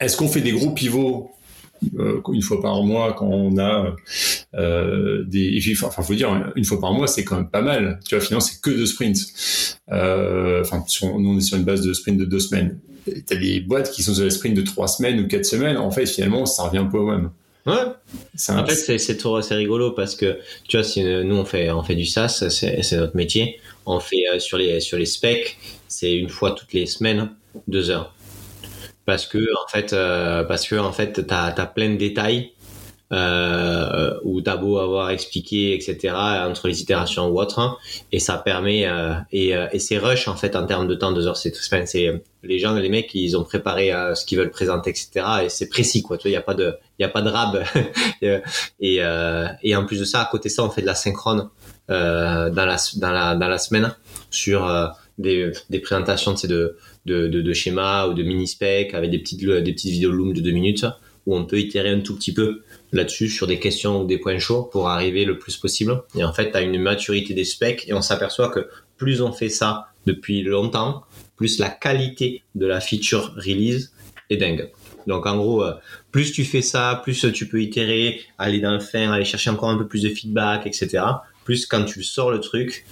Est-ce qu'on fait des gros pivots une fois par mois quand on a euh, des enfin faut dire une fois par mois c'est quand même pas mal tu vois finalement c'est que deux sprints euh, enfin nous on est sur une base de sprint de deux semaines t'as des boîtes qui sont sur des sprints de trois semaines ou quatre semaines. En fait, finalement, ça revient pas au même. Ouais. En fait, c'est c'est rigolo parce que tu vois, si nous on fait on fait du SaaS, c'est notre métier. On fait euh, sur les sur les specs, c'est une fois toutes les semaines, deux heures. Parce que en fait, euh, parce que en fait, t'as as plein de détails euh, où t'as beau avoir expliqué, etc., entre les itérations ou autre, hein, et ça permet, euh, et, euh, et c'est rush, en fait, en termes de temps, deux heures, c'est c'est les gens, les mecs, ils ont préparé euh, ce qu'ils veulent présenter, etc., et c'est précis, quoi, tu vois, il n'y a pas de, il y a pas de rab, et, euh, et en plus de ça, à côté de ça, on fait de la synchrone, dans la, dans la, dans la semaine, sur des, des présentations, de, de, de, de schémas ou de mini-specs, avec des petites, des petites vidéos Loom de deux minutes, où on peut itérer un tout petit peu là-dessus sur des questions ou des points chauds pour arriver le plus possible. Et en fait, tu as une maturité des specs et on s'aperçoit que plus on fait ça depuis longtemps, plus la qualité de la feature release est dingue. Donc en gros, euh, plus tu fais ça, plus tu peux itérer, aller dans le fin, aller chercher encore un peu plus de feedback, etc. Plus quand tu sors le truc,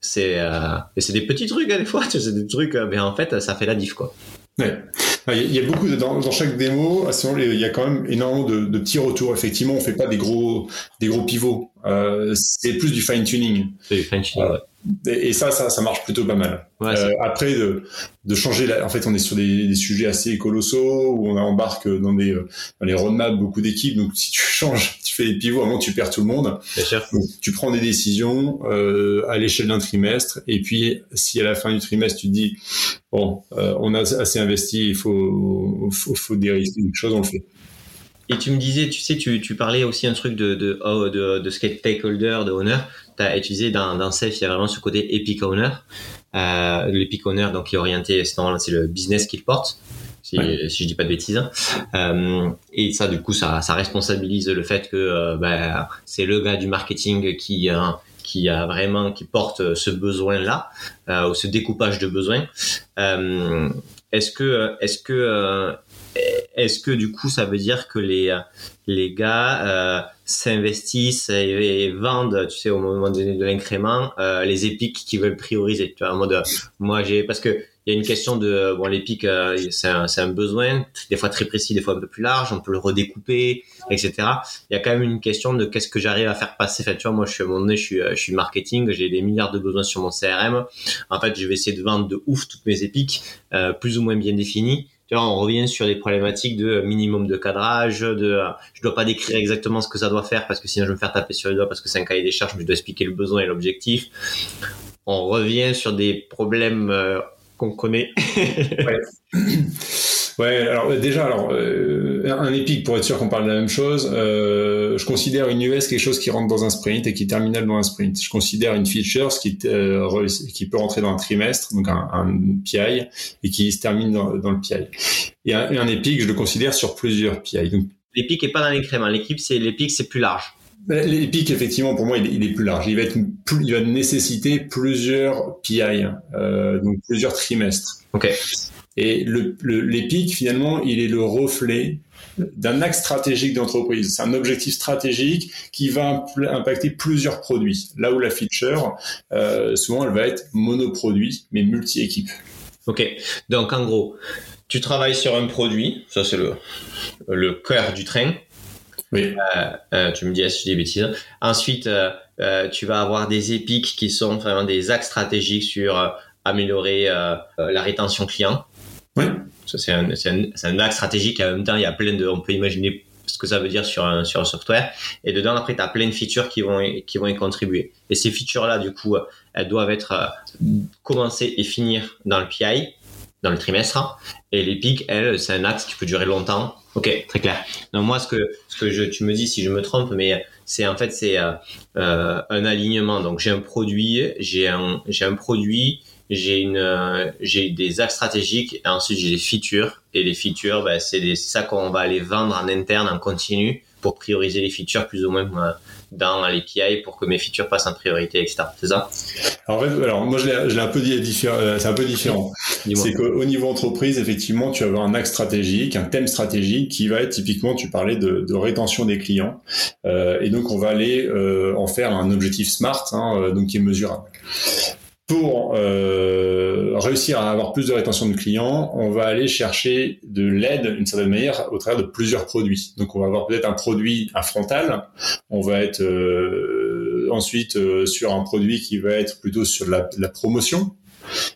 c'est euh, c'est des petits trucs à hein, des fois, c'est des trucs, euh, mais en fait ça fait la diff quoi. Ouais. Il y a beaucoup de, dans, dans, chaque démo, il y a quand même énormément de, de, petits retours. Effectivement, on fait pas des gros des gros pivots. Euh, c'est plus du fine tuning. C'est du fine tuning. Euh, et, ça, ça, ça marche plutôt pas mal. Ouais, euh, après, de, de changer, la, en fait, on est sur des, des, sujets assez colossaux où on embarque dans des dans les roadmaps beaucoup d'équipes. Donc, si tu changes, tu fais des pivots, moment, tu perds tout le monde. Bien sûr. Donc, tu prends des décisions euh, à l'échelle d'un trimestre. Et puis, si à la fin du trimestre, tu te dis, bon, euh, on a assez investi, il faut, faut, faut dériver quelque chose, on le fait. Et tu me disais, tu sais, tu, tu parlais aussi un truc de, de, oh, de, de stakeholder, de owner. Tu as utilisé dans, dans Safe, il y a vraiment ce côté epic owner. Euh, l'epic owner, donc, il est orienté, c'est le business qu'il porte. Si, si je dis pas de bêtises. Hein. Euh, et ça, du coup, ça, ça responsabilise le fait que euh, bah, c'est le gars du marketing qui, euh, qui a vraiment, qui porte ce besoin-là, euh, ou ce découpage de besoins. Est-ce que, est-ce que est-ce que du coup ça veut dire que les les gars euh, s'investissent et, vendent, tu sais, au moment donné de l'incrément, euh, les épiques qui veulent prioriser. Tu vois, en mode, moi j'ai parce que il y a une question de bon l'épique euh, c'est un, un, besoin des fois très précis des fois un peu plus large on peut le redécouper etc il y a quand même une question de qu'est-ce que j'arrive à faire passer. Fait tu vois moi je suis à mon donné je suis je suis marketing j'ai des milliards de besoins sur mon CRM en fait je vais essayer de vendre de ouf toutes mes épiques plus ou moins bien définies on revient sur les problématiques de minimum de cadrage, de je dois pas décrire exactement ce que ça doit faire parce que sinon je vais me faire taper sur les doigts parce que c'est un cahier des charges, mais je dois expliquer le besoin et l'objectif. On revient sur des problèmes euh, qu'on connaît. Ouais, alors euh, déjà, alors euh, un Epic pour être sûr qu'on parle de la même chose. Euh, je considère une US quelque chose qui rentre dans un sprint et qui est terminal dans un sprint. Je considère une feature ce qui, euh, qui peut rentrer dans un trimestre, donc un, un PI, et qui se termine dans, dans le PI. Et un, un, Epic, je le considère sur plusieurs PI. Donc L'Epic est pas dans l'écrément. L'équipe, c'est l'Epic, c'est plus large. L'Epic, effectivement, pour moi, il est, il est, plus large. Il va être plus, il va nécessiter plusieurs PI, euh, donc plusieurs trimestres. Ok. Et l'EPIC, le, finalement, il est le reflet d'un axe stratégique d'entreprise. C'est un objectif stratégique qui va impacter plusieurs produits. Là où la feature, euh, souvent, elle va être monoproduit, mais multi-équipe. Ok. Donc, en gros, tu travailles sur un produit, ça c'est le, le cœur du train. Oui. tu me dis si je dis des bêtises. Ensuite, tu vas avoir des épiques qui sont vraiment des axes stratégiques sur améliorer la rétention client. Oui. Ça, c'est un, un, un, axe stratégique. En même temps, il y a plein de, on peut imaginer ce que ça veut dire sur un, sur un software. Et dedans, après, tu as plein de features qui vont, qui vont y contribuer. Et ces features-là, du coup, elles doivent être euh, commencer et finir dans le PI, dans le trimestre. Et l'EPIC, elle, c'est un axe qui peut durer longtemps. Ok, très clair. Donc moi, ce que, ce que je, tu me dis si je me trompe, mais c'est en fait c'est euh, euh un alignement. Donc j'ai un produit, j'ai un, j'ai un produit j'ai une euh, j'ai des axes stratégiques et ensuite j'ai des features et les features ben, c'est ça qu'on va aller vendre en interne en continu pour prioriser les features plus ou moins euh, dans l'API pour que mes features passent en priorité, etc. C'est ça? Alors, alors, moi, je l'ai un peu différent. Euh, c'est un peu différent. C'est qu'au niveau entreprise, effectivement, tu vas avoir un axe stratégique, un thème stratégique qui va être typiquement, tu parlais de, de rétention des clients, euh, et donc on va aller euh, en faire un objectif smart, hein, donc qui est mesurable pour euh, réussir à avoir plus de rétention de clients, on va aller chercher de l'aide d'une certaine manière au travers de plusieurs produits. Donc on va avoir peut-être un produit, un frontal, on va être euh, ensuite euh, sur un produit qui va être plutôt sur la, promotion.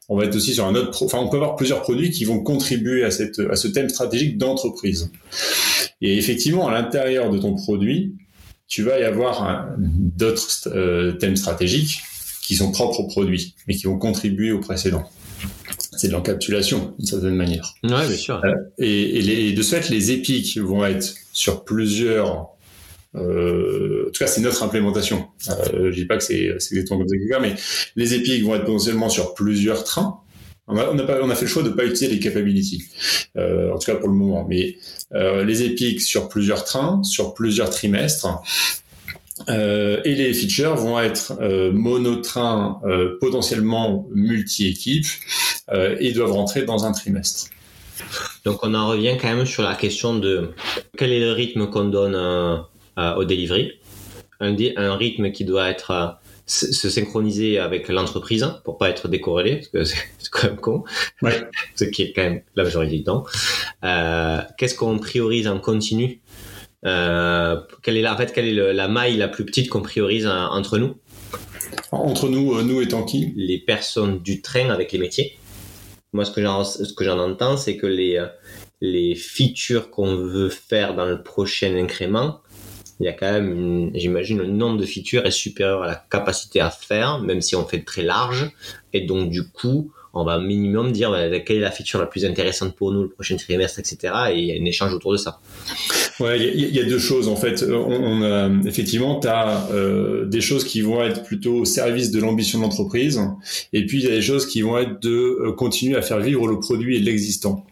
On va être aussi sur un autre, enfin on peut avoir plusieurs produits qui vont contribuer à, à ce thème stratégique d'entreprise. Et effectivement, à l'intérieur de ton produit, tu vas y avoir d'autres thèmes stratégiques qui sont propres au produit, mais qui vont contribuer au précédent. C'est de l'encapsulation, d'une certaine manière. Oui, bien sûr. Euh, et, les, de ce fait, les épiques vont être sur plusieurs... Euh, en tout cas, c'est notre implémentation. Euh, je dis pas que c'est exactement comme ça, mais les épiques vont être potentiellement sur plusieurs trains. On a, on a, pas, on a fait le choix de ne pas utiliser les capabilities, euh, en tout cas pour le moment. Mais euh, les épiques sur plusieurs trains, sur plusieurs trimestres, euh, et les features vont être euh, monotrain, euh, potentiellement multi-équipes, euh, et doivent rentrer dans un trimestre. Donc on en revient quand même sur la question de quel est le rythme qu'on donne au delivery. Un, un, rythme qui doit être se synchroniser avec l'entreprise pour pas être décorrélé, parce que c'est quand même con, ouais. ce qui est quand même la majorité du temps. Qu'est-ce qu'on priorise en continu euh, quelle est la, en fait, quelle est la maille la plus petite qu'on priorise hein, entre nous? Entre nous, euh, nous étant qui? Les personnes du train avec les métiers. Moi, ce que j'en, ce que j'en entends, c'est que les, euh, les features qu'on veut faire dans le prochain incrément, il y a quand même, j'imagine, le nombre de features est supérieur à la capacité à faire, même si on fait très large. Et donc, du coup, on va minimum dire bah, quelle est la feature la plus intéressante pour nous le prochain trimestre, etc. Et il y a un échange autour de ça. Ouais, il y, a deux choses en fait. On, a, effectivement, tu as euh, des choses qui vont être plutôt au service de l'ambition de l'entreprise, et puis il y a des choses qui vont être de euh, continuer à faire vivre le produit et l'existant.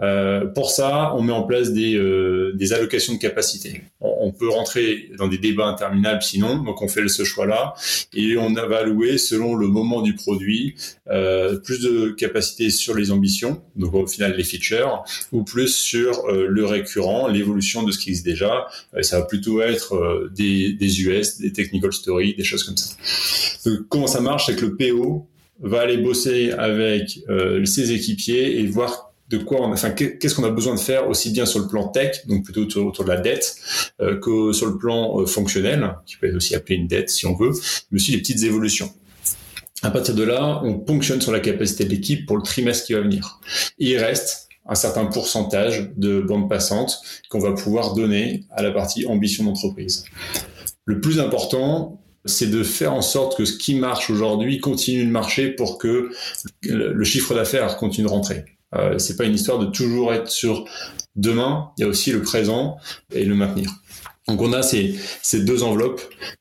Euh, pour ça, on met en place des, euh, des allocations de capacité. On, peut rentrer dans des débats interminables sinon, donc on fait ce choix-là, et on va allouer selon le moment du produit euh, plus de capacité sur les ambitions, donc au final les features, ou plus sur le récurrent, l'évolution de ce qui existe déjà. Euh, ça va plutôt être euh, des, des US, des technical stories, des choses comme ça. comment ça marche C'est que le PO va aller bosser avec euh, ses équipiers et voir de quoi enfin qu'est-ce qu'on a besoin de faire aussi bien sur le plan tech donc plutôt autour, de la dette que sur le plan fonctionnel qui peut être aussi appelé une dette si on veut mais aussi les petites évolutions à partir de là on ponctionne sur la capacité de l'équipe pour le trimestre qui va venir il reste un certain pourcentage de bande passante qu'on va pouvoir donner à la partie ambition d'entreprise. Le plus important, c'est de faire en sorte que ce qui marche aujourd'hui continue de marcher pour que le chiffre d'affaires continue de rentrer. Euh, c'est pas une histoire de toujours être sur demain, il y a aussi le présent et le maintenir. Donc on a ces, ces deux enveloppes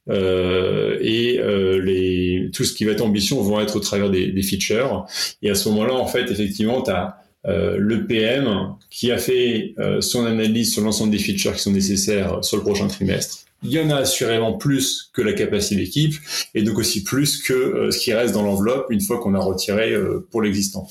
euh, et euh, les, tout ce qui va être ambition vont être au travers des, des features. Et à ce moment-là, en fait, effectivement, tu as euh, le PM qui a fait euh, son analyse sur l'ensemble des features qui sont nécessaires sur le prochain trimestre. Il y en a assurément plus que la capacité d'équipe et donc aussi plus que euh, ce qui reste dans l'enveloppe une fois qu'on a retiré pour l'existant.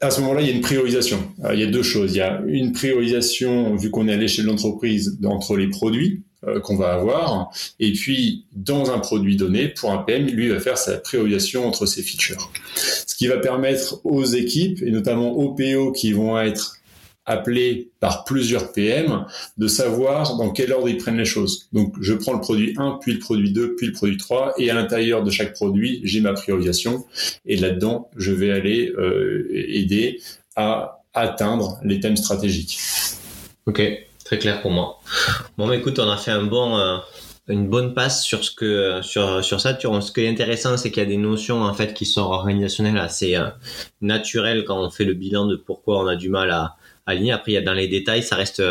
À ce moment-là, il y a une priorisation. il y a deux choses. Il y a une priorisation, vu qu'on est à l'échelle de l'entreprise, entre les produits, euh, qu'on va avoir. Et puis, dans un produit donné, pour un PM, lui va faire sa priorisation entre ses features. Ce qui va permettre aux équipes, et notamment aux PO qui vont être appelés par plusieurs PM de savoir dans quel ordre ils prennent les choses. Donc je prends le produit 1, puis le produit 2, puis le produit 3, et à l'intérieur de chaque produit, j'ai ma priorisation, et là-dedans, je vais aller euh, aider à atteindre les thèmes stratégiques. Ok, très clair pour moi. Bon, bah, écoute, on a fait euh, une bonne passe sur ce que sur sur ça. Ce qui est intéressant, c'est qu'il y a des notions en fait qui sont organisationnelles assez euh, naturelles quand on fait le bilan de pourquoi on a du mal à aligner. Après, il y a dans les détails, ça reste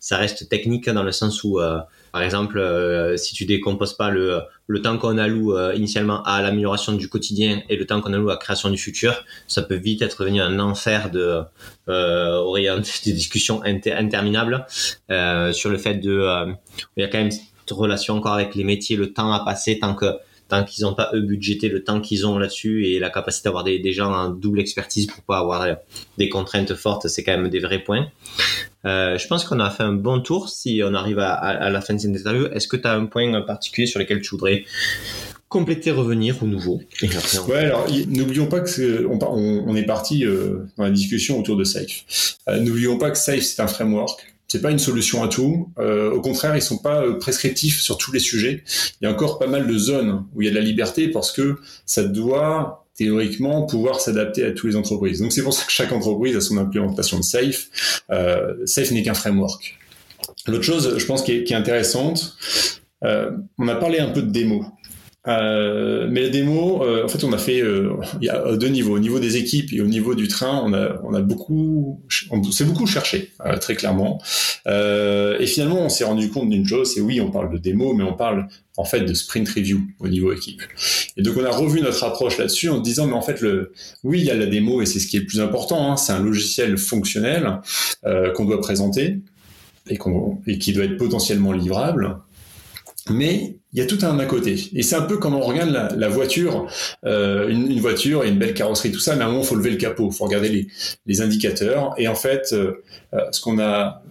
ça reste technique dans le sens où euh, par exemple, euh, si tu décomposes pas le, le temps qu'on alloue euh, initialement à l'amélioration du quotidien et le temps qu'on alloue à la création du futur, ça peut vite être devenu un enfer de euh, des discussions interminables euh, sur le fait de il y a quand même cette relation encore avec les métiers, le temps à passer tant que tant qu'ils n'ont pas eux budgété le temps qu'ils ont là-dessus et la capacité d'avoir des, des gens en double expertise pour pas avoir des contraintes fortes, c'est quand même des vrais points. Euh, je pense qu'on a fait un bon tour si on arrive à, la fin de cette interview. Est-ce que tu as un point particulier sur lequel tu voudrais compléter, revenir ou nouveau Ouais, alors n'oublions pas que on, on, est parti euh, dans la discussion autour de Safe. Euh, n'oublions pas que Safe c'est un framework c'est pas une solution à tout. Euh, au contraire, ils sont pas euh, prescriptifs sur tous les sujets. Il y a encore pas mal de zones où il y a de la liberté parce que ça doit théoriquement pouvoir s'adapter à toutes les entreprises. Donc c'est pour ça que chaque entreprise a son implémentation de Safe. Euh, Safe n'est qu'un framework. L'autre chose, je pense, qui est, intéressante, euh, on a parlé un peu de démo. Euh, mais la démo, euh, en fait, on a fait, euh, il y a deux niveaux. Au niveau des équipes et au niveau du train, on a, on a beaucoup, on s'est beaucoup cherché, très clairement. et finalement, on s'est rendu compte d'une chose, c'est oui, on parle de démo, mais on parle en fait de sprint review au niveau équipe. Et donc, on a revu notre approche là-dessus en disant, mais en fait, le, oui, il y a la démo et c'est ce qui est le plus important. Hein, c'est un logiciel fonctionnel qu'on doit présenter et, qu'on, et qui doit être potentiellement livrable. Mais il y a tout un à côté. Et c'est un peu comme on regarde la, voiture, euh, une, voiture et une belle carrosserie, tout ça, mais à un moment, il faut lever le capot, il faut regarder les, les, indicateurs. Et en fait, euh, euh, ce qu'on a,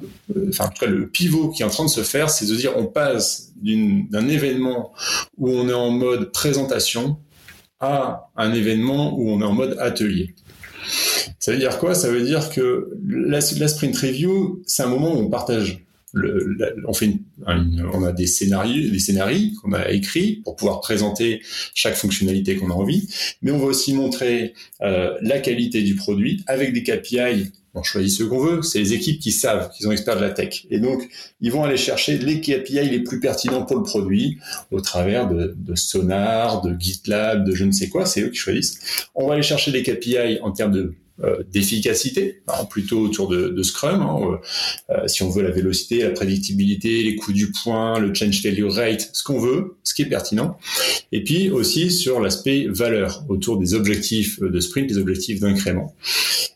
enfin, en tout cas, le pivot qui est en train de se faire, c'est de dire on passe d'un événement où on est en mode présentation à un événement où on est en mode atelier. Ça veut dire quoi? Ça veut dire que la, la sprint review, c'est un moment où on partage on a des scénarios, des scénarios qu'on a écrits pour pouvoir présenter chaque fonctionnalité qu'on a envie, mais on va aussi montrer euh, la qualité du produit avec des KPI. On choisit ce qu'on veut, c'est les équipes qui savent, qui sont experts de la tech. Et donc, ils vont aller chercher les KPI les plus pertinents pour le produit au travers de, de Sonar, de GitLab, de je ne sais quoi, c'est eux qui choisissent. On va aller chercher les KPI en termes de d'efficacité, hein, plutôt autour de, Scrum. Hein, euh, euh, si on veut la vélocité, la prédictibilité, les coûts du point, le change failure rate, ce qu'on veut, ce qui est pertinent. Et puis aussi sur l'aspect valeur, autour des objectifs de sprint, des objectifs d'incrément.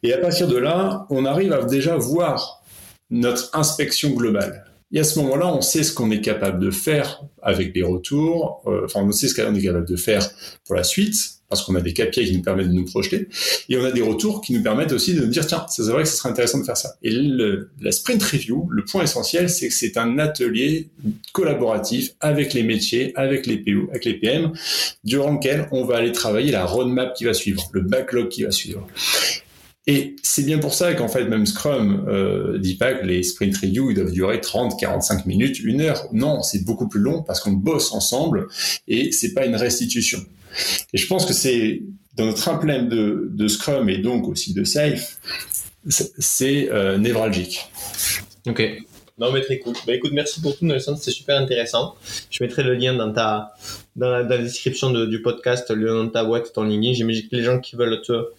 Et à partir de là, on arrive à déjà voir notre inspection globale. Et à ce moment-là, on sait ce qu'on est capable de faire avec des retours, enfin on sait ce qu'on est capable de faire pour la suite, parce qu'on a des KPI qui nous permettent de nous projeter, et on a des retours qui nous permettent aussi de nous dire, tiens, c'est vrai que ce serait intéressant de faire ça. Et le, la sprint review, le point essentiel, c'est que c'est un atelier collaboratif avec les métiers, avec les PO, avec les PM, durant lequel on va aller travailler la roadmap qui va suivre, le backlog qui va suivre. Et c'est bien pour ça qu'en fait, même Scrum euh, dit pas que les sprint review ils doivent durer 30, 45 minutes, une heure. Non, c'est beaucoup plus long parce qu'on bosse ensemble et c'est pas une restitution. Et je pense que c'est dans notre emblème de, de, Scrum et donc aussi de Safe, c'est euh, névralgique. Ok. Non, mais très cool. Bah, écoute, merci pour tout, Nelson. C'était super intéressant. Je mettrai le lien dans ta, dans la, description du podcast, le lien dans ta boîte, ton LinkedIn. J'imagine que les gens qui veulent te,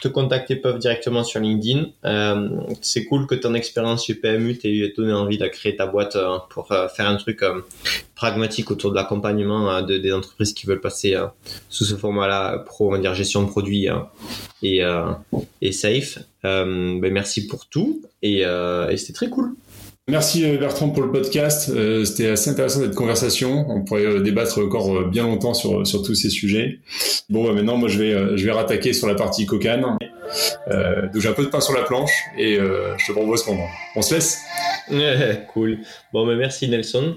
te contacter peuvent directement sur LinkedIn. Euh, c'est cool que ton expérience chez PMU t'ait donné envie de créer ta boîte euh, pour euh, faire un truc pragmatique autour de l'accompagnement de, des entreprises qui veulent passer sous ce format-là pro, on va dire gestion de produits et, et safe. Ben, merci pour tout et, et c'était très cool. Merci euh, Bertrand pour le podcast. Euh, c'était assez intéressant cette conversation. On pourrait euh, débattre encore bien longtemps sur, sur tous ces sujets. Bon, bah, maintenant, moi, je vais, je vais rattaquer sur la partie cocane. Donc j'ai un peu de pain sur la planche et je te propose qu'on on se laisse. cool. Bon, bah, merci Nelson.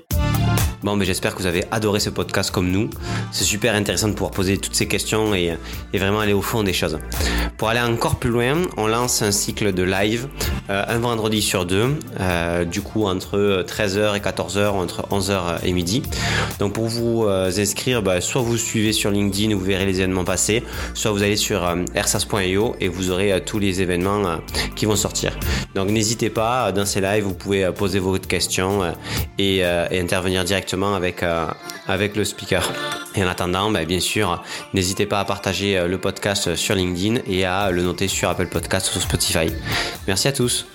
Bon, mais j'espère que vous avez adoré ce podcast comme nous. C'est super intéressant de pouvoir poser toutes ces questions et, et, vraiment aller au fond des choses. Pour aller encore plus loin, on lance un cycle de live euh, un vendredi sur deux, euh, du coup entre 13h et 14h, entre 11h et midi. Donc pour vous euh, inscrire, bah, soit vous suivez sur LinkedIn, vous verrez les événements passés, soit vous allez sur ersas.io et vous aurez tous les événements qui vont sortir. Donc n'hésitez pas, dans ces lives, vous pouvez poser vos questions et, et intervenir directement avec, avec le speaker. Et en attendant, bah, bien sûr, n'hésitez pas à partager le podcast sur LinkedIn et à le noter sur Apple Podcast ou sur Spotify. Merci à tous.